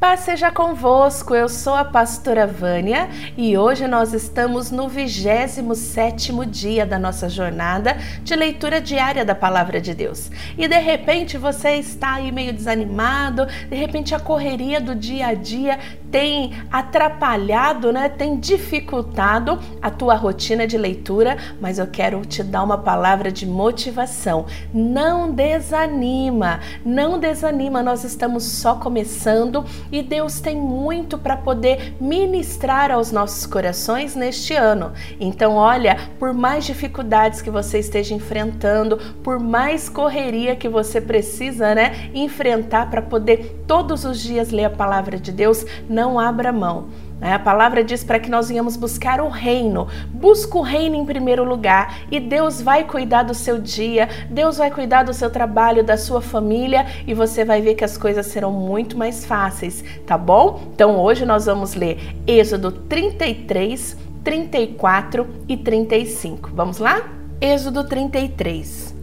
Paz seja convosco, eu sou a pastora Vânia e hoje nós estamos no 27 dia da nossa jornada de leitura diária da Palavra de Deus. E de repente você está aí meio desanimado, de repente a correria do dia a dia tem atrapalhado, né? Tem dificultado a tua rotina de leitura, mas eu quero te dar uma palavra de motivação. Não desanima, não desanima, nós estamos só começando e Deus tem muito para poder ministrar aos nossos corações neste ano. Então, olha, por mais dificuldades que você esteja enfrentando, por mais correria que você precisa, né, enfrentar para poder todos os dias ler a palavra de Deus, não abra mão. A palavra diz para que nós venhamos buscar o reino. Busca o reino em primeiro lugar e Deus vai cuidar do seu dia, Deus vai cuidar do seu trabalho, da sua família e você vai ver que as coisas serão muito mais fáceis, tá bom? Então hoje nós vamos ler Êxodo 33, 34 e 35. Vamos lá? Êxodo 33.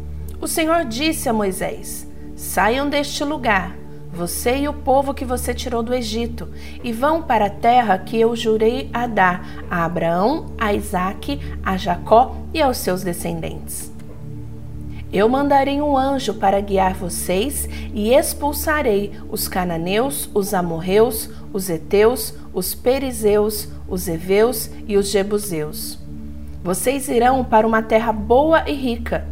O Senhor disse a Moisés: Saiam deste lugar você e o povo que você tirou do Egito, e vão para a terra que eu jurei a dar a Abraão, a Isaque, a Jacó e aos seus descendentes. Eu mandarei um anjo para guiar vocês e expulsarei os cananeus, os amorreus, os heteus, os perizeus, os heveus e os jebuseus. Vocês irão para uma terra boa e rica.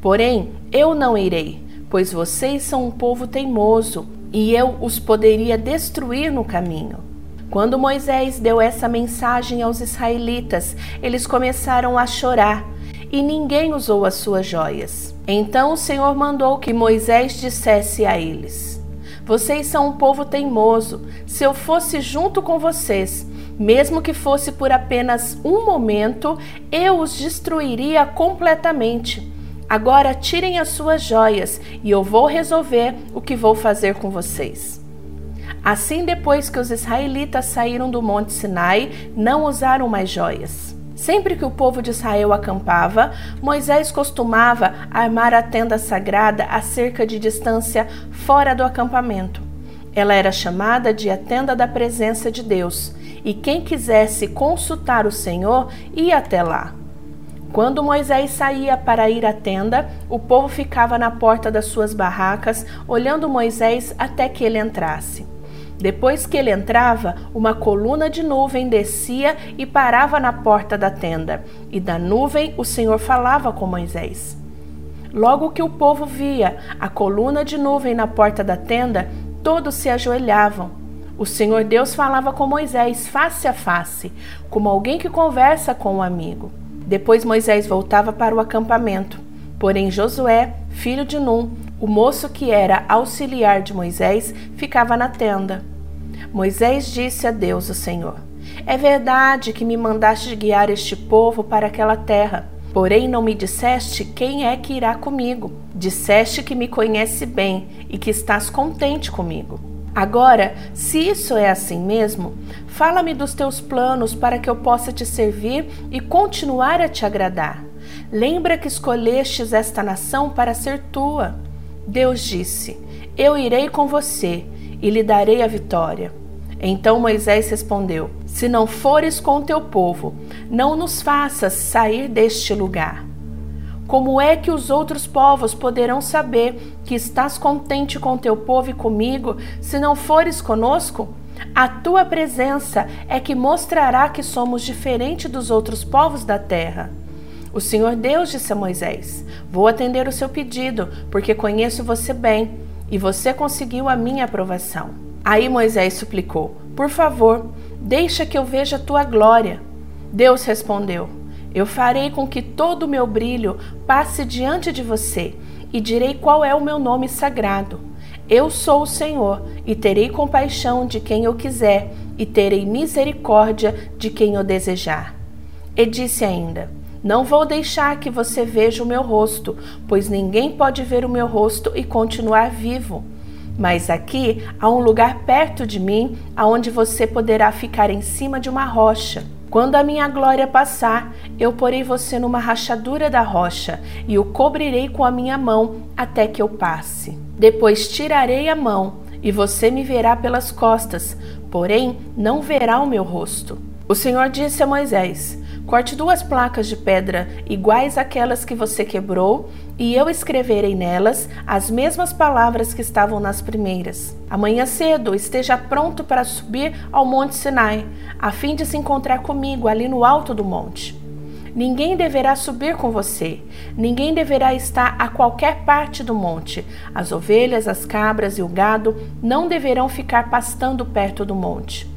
Porém, eu não irei, pois vocês são um povo teimoso e eu os poderia destruir no caminho. Quando Moisés deu essa mensagem aos israelitas, eles começaram a chorar e ninguém usou as suas joias. Então o Senhor mandou que Moisés dissesse a eles: Vocês são um povo teimoso. Se eu fosse junto com vocês, mesmo que fosse por apenas um momento, eu os destruiria completamente. Agora tirem as suas joias e eu vou resolver o que vou fazer com vocês. Assim, depois que os israelitas saíram do Monte Sinai, não usaram mais joias. Sempre que o povo de Israel acampava, Moisés costumava armar a tenda sagrada a cerca de distância fora do acampamento. Ela era chamada de a tenda da presença de Deus, e quem quisesse consultar o Senhor ia até lá. Quando Moisés saía para ir à tenda, o povo ficava na porta das suas barracas, olhando Moisés até que ele entrasse. Depois que ele entrava, uma coluna de nuvem descia e parava na porta da tenda, e da nuvem o Senhor falava com Moisés. Logo que o povo via a coluna de nuvem na porta da tenda, todos se ajoelhavam. O Senhor Deus falava com Moisés face a face, como alguém que conversa com um amigo. Depois Moisés voltava para o acampamento. Porém, Josué, filho de Num, o moço que era auxiliar de Moisés, ficava na tenda. Moisés disse a Deus, o Senhor: É verdade que me mandaste guiar este povo para aquela terra. Porém, não me disseste quem é que irá comigo. Disseste que me conhece bem e que estás contente comigo. Agora, se isso é assim mesmo, fala-me dos teus planos para que eu possa te servir e continuar a te agradar. Lembra que escolhestes esta nação para ser tua. Deus disse: Eu irei com você e lhe darei a vitória. Então Moisés respondeu: Se não fores com teu povo, não nos faças sair deste lugar. Como é que os outros povos poderão saber que estás contente com teu povo e comigo, se não fores conosco? A tua presença é que mostrará que somos diferentes dos outros povos da terra. O Senhor Deus disse a Moisés: Vou atender o seu pedido, porque conheço você bem e você conseguiu a minha aprovação. Aí Moisés suplicou: Por favor, deixa que eu veja a tua glória. Deus respondeu: eu farei com que todo o meu brilho passe diante de você e direi qual é o meu nome sagrado. Eu sou o Senhor e terei compaixão de quem eu quiser e terei misericórdia de quem eu desejar. E disse ainda: Não vou deixar que você veja o meu rosto, pois ninguém pode ver o meu rosto e continuar vivo. Mas aqui há um lugar perto de mim aonde você poderá ficar em cima de uma rocha. Quando a minha glória passar, eu porei você numa rachadura da rocha e o cobrirei com a minha mão até que eu passe. Depois tirarei a mão e você me verá pelas costas, porém não verá o meu rosto. O Senhor disse a Moisés: Corte duas placas de pedra iguais àquelas que você quebrou, e eu escreverei nelas as mesmas palavras que estavam nas primeiras. Amanhã cedo esteja pronto para subir ao Monte Sinai, a fim de se encontrar comigo ali no alto do monte. Ninguém deverá subir com você, ninguém deverá estar a qualquer parte do monte. As ovelhas, as cabras e o gado não deverão ficar pastando perto do monte.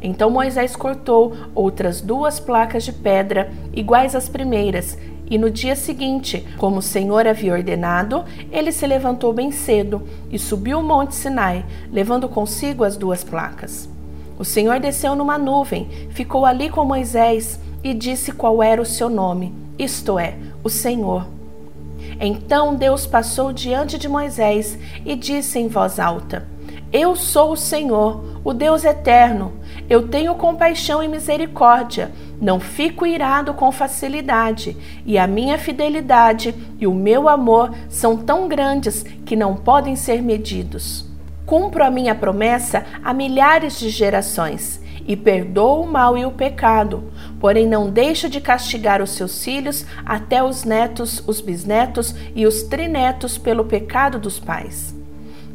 Então Moisés cortou outras duas placas de pedra, iguais às primeiras, e no dia seguinte, como o Senhor havia ordenado, ele se levantou bem cedo e subiu o monte Sinai, levando consigo as duas placas. O Senhor desceu numa nuvem, ficou ali com Moisés e disse qual era o seu nome, isto é, o Senhor. Então Deus passou diante de Moisés e disse em voz alta: Eu sou o Senhor, o Deus eterno. Eu tenho compaixão e misericórdia, não fico irado com facilidade, e a minha fidelidade e o meu amor são tão grandes que não podem ser medidos. Cumpro a minha promessa a milhares de gerações e perdoo o mal e o pecado, porém não deixa de castigar os seus filhos até os netos, os bisnetos e os trinetos pelo pecado dos pais.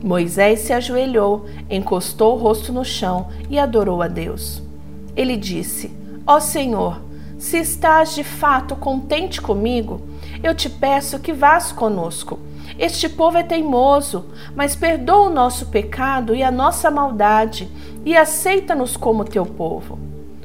Moisés se ajoelhou, encostou o rosto no chão e adorou a Deus. Ele disse: Ó Senhor, se estás de fato contente comigo, eu te peço que vás conosco. Este povo é teimoso, mas perdoa o nosso pecado e a nossa maldade e aceita-nos como teu povo.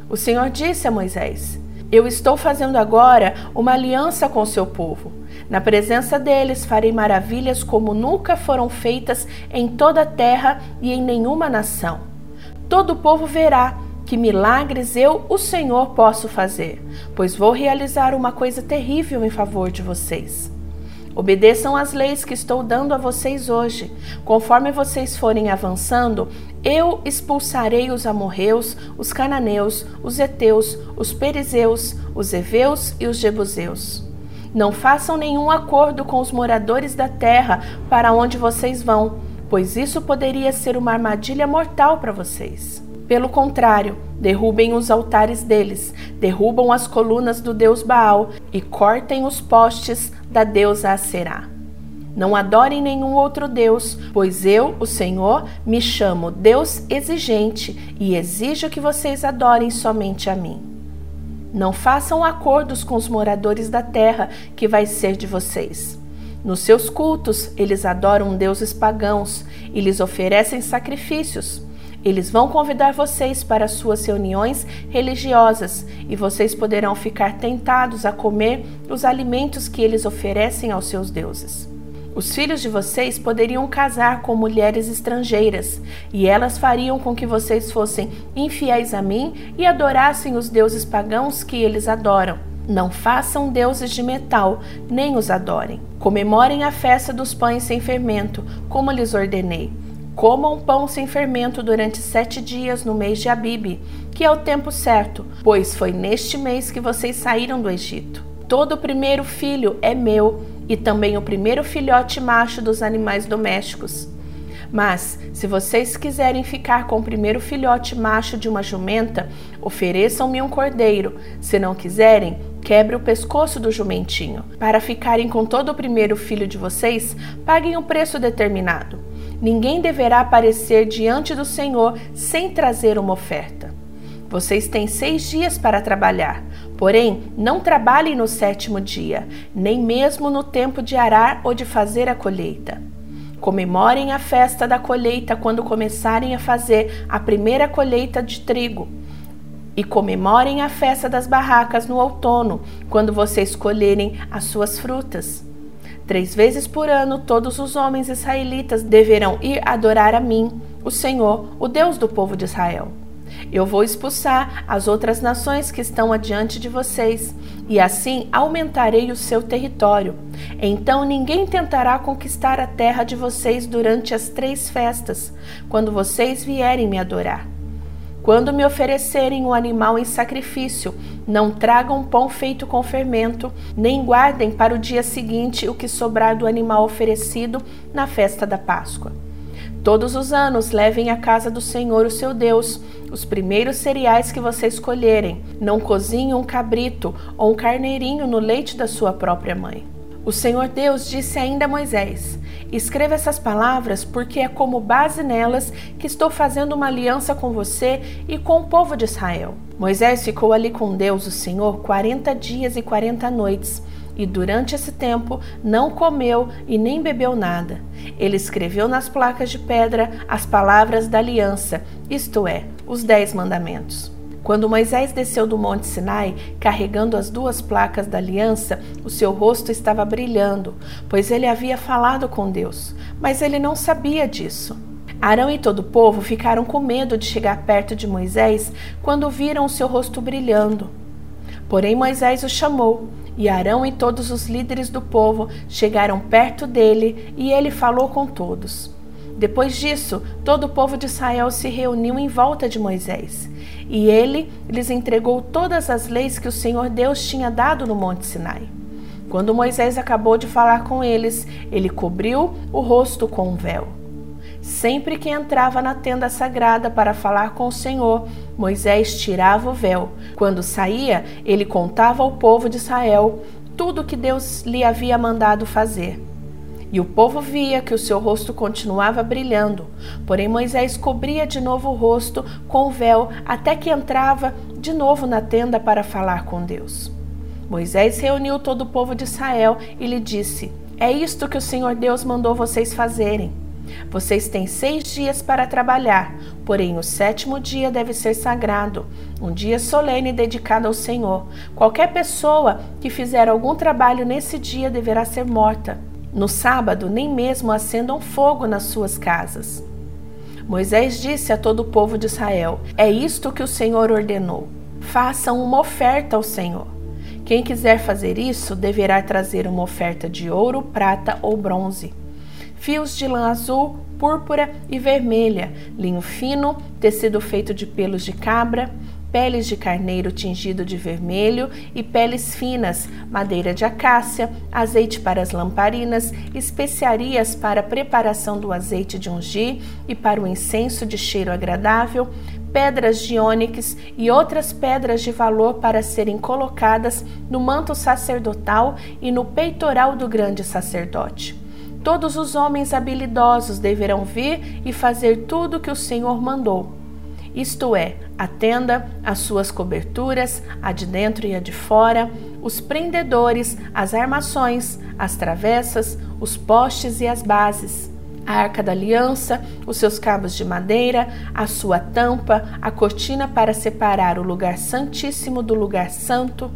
O Senhor disse a Moisés: Eu estou fazendo agora uma aliança com o seu povo. Na presença deles farei maravilhas como nunca foram feitas em toda a terra e em nenhuma nação. Todo o povo verá que milagres eu, o Senhor, posso fazer, pois vou realizar uma coisa terrível em favor de vocês. Obedeçam às leis que estou dando a vocês hoje. Conforme vocês forem avançando, eu expulsarei os amorreus, os cananeus, os heteus, os perizeus, os heveus e os jebuseus. Não façam nenhum acordo com os moradores da terra para onde vocês vão, pois isso poderia ser uma armadilha mortal para vocês. Pelo contrário, derrubem os altares deles, derrubam as colunas do deus Baal e cortem os postes da deusa Aserá. Não adorem nenhum outro Deus, pois eu, o Senhor, me chamo Deus exigente e exijo que vocês adorem somente a mim. Não façam acordos com os moradores da terra, que vai ser de vocês. Nos seus cultos, eles adoram deuses pagãos e lhes oferecem sacrifícios. Eles vão convidar vocês para suas reuniões religiosas e vocês poderão ficar tentados a comer os alimentos que eles oferecem aos seus deuses. Os filhos de vocês poderiam casar com mulheres estrangeiras, e elas fariam com que vocês fossem infiéis a mim e adorassem os deuses pagãos que eles adoram. Não façam deuses de metal, nem os adorem. Comemorem a festa dos pães sem fermento, como lhes ordenei. Comam pão sem fermento durante sete dias no mês de Abibe, que é o tempo certo, pois foi neste mês que vocês saíram do Egito. Todo primeiro filho é meu, e também o primeiro filhote macho dos animais domésticos. Mas, se vocês quiserem ficar com o primeiro filhote macho de uma jumenta, ofereçam-me um cordeiro. Se não quiserem, quebre o pescoço do jumentinho. Para ficarem com todo o primeiro filho de vocês, paguem o um preço determinado. Ninguém deverá aparecer diante do Senhor sem trazer uma oferta. Vocês têm seis dias para trabalhar, porém não trabalhem no sétimo dia, nem mesmo no tempo de arar ou de fazer a colheita. Comemorem a festa da colheita quando começarem a fazer a primeira colheita de trigo. E comemorem a festa das barracas no outono, quando vocês colherem as suas frutas. Três vezes por ano, todos os homens israelitas deverão ir adorar a mim, o Senhor, o Deus do povo de Israel. Eu vou expulsar as outras nações que estão adiante de vocês, e assim aumentarei o seu território. Então ninguém tentará conquistar a terra de vocês durante as três festas, quando vocês vierem me adorar. Quando me oferecerem um animal em sacrifício, não tragam pão feito com fermento, nem guardem para o dia seguinte o que sobrar do animal oferecido na festa da Páscoa. Todos os anos levem à casa do Senhor, o seu Deus, os primeiros cereais que você escolherem. Não cozinhe um cabrito ou um carneirinho no leite da sua própria mãe. O Senhor Deus disse ainda a Moisés: Escreva essas palavras, porque é como base nelas que estou fazendo uma aliança com você e com o povo de Israel. Moisés ficou ali com Deus, o Senhor, quarenta dias e quarenta noites e durante esse tempo não comeu e nem bebeu nada. Ele escreveu nas placas de pedra as palavras da aliança, isto é, os Dez Mandamentos. Quando Moisés desceu do Monte Sinai, carregando as duas placas da aliança, o seu rosto estava brilhando, pois ele havia falado com Deus, mas ele não sabia disso. Arão e todo o povo ficaram com medo de chegar perto de Moisés quando viram o seu rosto brilhando. Porém, Moisés o chamou e Arão e todos os líderes do povo chegaram perto dele e ele falou com todos. Depois disso, todo o povo de Israel se reuniu em volta de Moisés, e ele lhes entregou todas as leis que o Senhor Deus tinha dado no Monte Sinai. Quando Moisés acabou de falar com eles, ele cobriu o rosto com um véu. Sempre que entrava na tenda sagrada para falar com o Senhor, Moisés tirava o véu. Quando saía, ele contava ao povo de Israel tudo o que Deus lhe havia mandado fazer. E o povo via que o seu rosto continuava brilhando, porém Moisés cobria de novo o rosto com o véu até que entrava de novo na tenda para falar com Deus. Moisés reuniu todo o povo de Israel e lhe disse: É isto que o Senhor Deus mandou vocês fazerem. Vocês têm seis dias para trabalhar, porém o sétimo dia deve ser sagrado, um dia solene dedicado ao Senhor. Qualquer pessoa que fizer algum trabalho nesse dia deverá ser morta. No sábado, nem mesmo acendam fogo nas suas casas. Moisés disse a todo o povo de Israel: É isto que o Senhor ordenou. Façam uma oferta ao Senhor. Quem quiser fazer isso deverá trazer uma oferta de ouro, prata ou bronze fios de lã azul, púrpura e vermelha, linho fino, tecido feito de pelos de cabra, peles de carneiro tingido de vermelho e peles finas, madeira de acácia, azeite para as lamparinas, especiarias para a preparação do azeite de ungir e para o incenso de cheiro agradável, pedras de ônix e outras pedras de valor para serem colocadas no manto sacerdotal e no peitoral do grande sacerdote. Todos os homens habilidosos deverão vir e fazer tudo o que o Senhor mandou. Isto é, a tenda, as suas coberturas, a de dentro e a de fora, os prendedores, as armações, as travessas, os postes e as bases, a arca da aliança, os seus cabos de madeira, a sua tampa, a cortina para separar o lugar santíssimo do lugar santo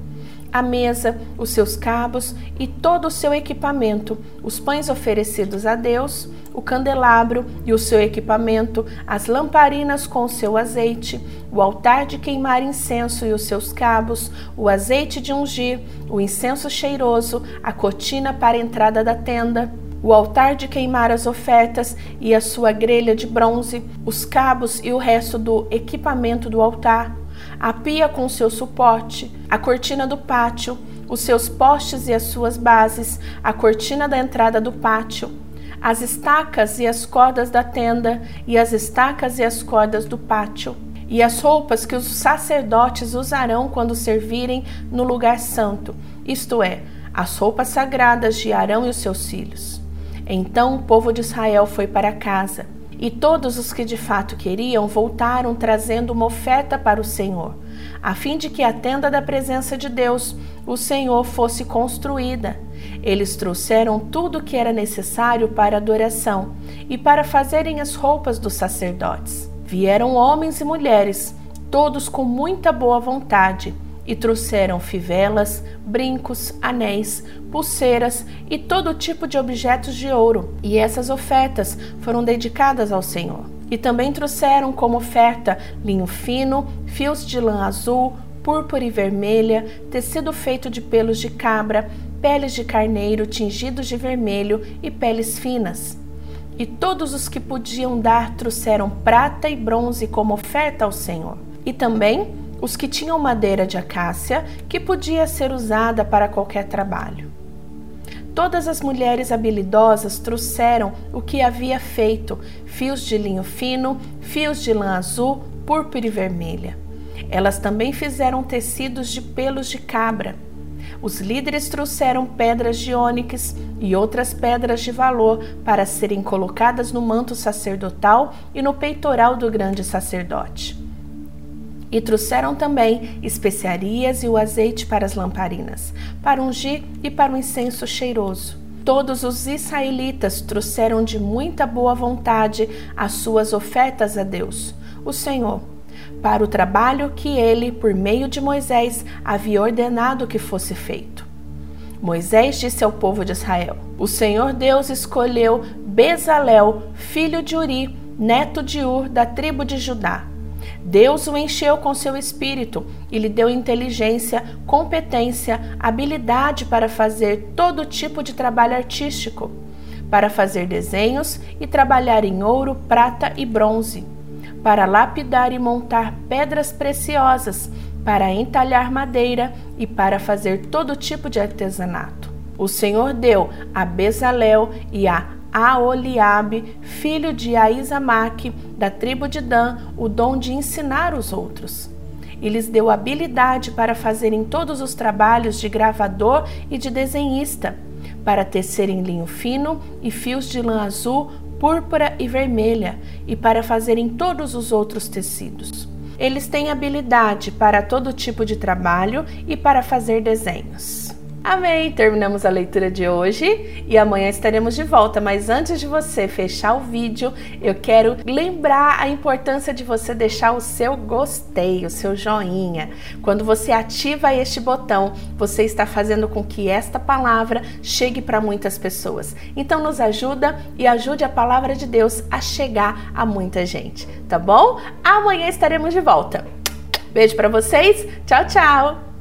a mesa, os seus cabos e todo o seu equipamento, os pães oferecidos a Deus, o candelabro e o seu equipamento, as lamparinas com o seu azeite, o altar de queimar incenso e os seus cabos, o azeite de ungir, o incenso cheiroso, a cortina para a entrada da tenda, o altar de queimar as ofertas e a sua grelha de bronze, os cabos e o resto do equipamento do altar a pia com seu suporte, a cortina do pátio, os seus postes e as suas bases, a cortina da entrada do pátio, as estacas e as cordas da tenda, e as estacas e as cordas do pátio, e as roupas que os sacerdotes usarão quando servirem no lugar santo, isto é, as roupas sagradas de Arão e os seus filhos. Então o povo de Israel foi para casa. E todos os que de fato queriam voltaram trazendo uma oferta para o Senhor, a fim de que a tenda da presença de Deus, o Senhor, fosse construída. Eles trouxeram tudo o que era necessário para adoração e para fazerem as roupas dos sacerdotes. Vieram homens e mulheres, todos com muita boa vontade e trouxeram fivelas, brincos, anéis, pulseiras e todo tipo de objetos de ouro. E essas ofertas foram dedicadas ao Senhor. E também trouxeram como oferta linho fino, fios de lã azul, púrpura e vermelha, tecido feito de pelos de cabra, peles de carneiro tingidos de vermelho e peles finas. E todos os que podiam dar trouxeram prata e bronze como oferta ao Senhor. E também os que tinham madeira de acácia, que podia ser usada para qualquer trabalho. Todas as mulheres habilidosas trouxeram o que havia feito: fios de linho fino, fios de lã azul, púrpura e vermelha. Elas também fizeram tecidos de pelos de cabra. Os líderes trouxeram pedras de ônix e outras pedras de valor para serem colocadas no manto sacerdotal e no peitoral do grande sacerdote. E trouxeram também especiarias e o azeite para as lamparinas, para ungir e para o incenso cheiroso. Todos os israelitas trouxeram de muita boa vontade as suas ofertas a Deus, o Senhor, para o trabalho que ele, por meio de Moisés, havia ordenado que fosse feito. Moisés disse ao povo de Israel: O Senhor Deus escolheu Bezalel, filho de Uri, neto de Ur, da tribo de Judá Deus o encheu com seu espírito e lhe deu inteligência, competência, habilidade para fazer todo tipo de trabalho artístico, para fazer desenhos e trabalhar em ouro, prata e bronze, para lapidar e montar pedras preciosas, para entalhar madeira e para fazer todo tipo de artesanato. O Senhor deu a Bezalel e a a Oliabe, filho de Aizamaque, da tribo de Dan, o dom de ensinar os outros. E lhes deu habilidade para fazerem todos os trabalhos de gravador e de desenhista, para tecerem linho fino e fios de lã azul, púrpura e vermelha, e para fazerem todos os outros tecidos. Eles têm habilidade para todo tipo de trabalho e para fazer desenhos. Amém! Terminamos a leitura de hoje e amanhã estaremos de volta. Mas antes de você fechar o vídeo, eu quero lembrar a importância de você deixar o seu gostei, o seu joinha. Quando você ativa este botão, você está fazendo com que esta palavra chegue para muitas pessoas. Então, nos ajuda e ajude a palavra de Deus a chegar a muita gente, tá bom? Amanhã estaremos de volta. Beijo para vocês. Tchau, tchau.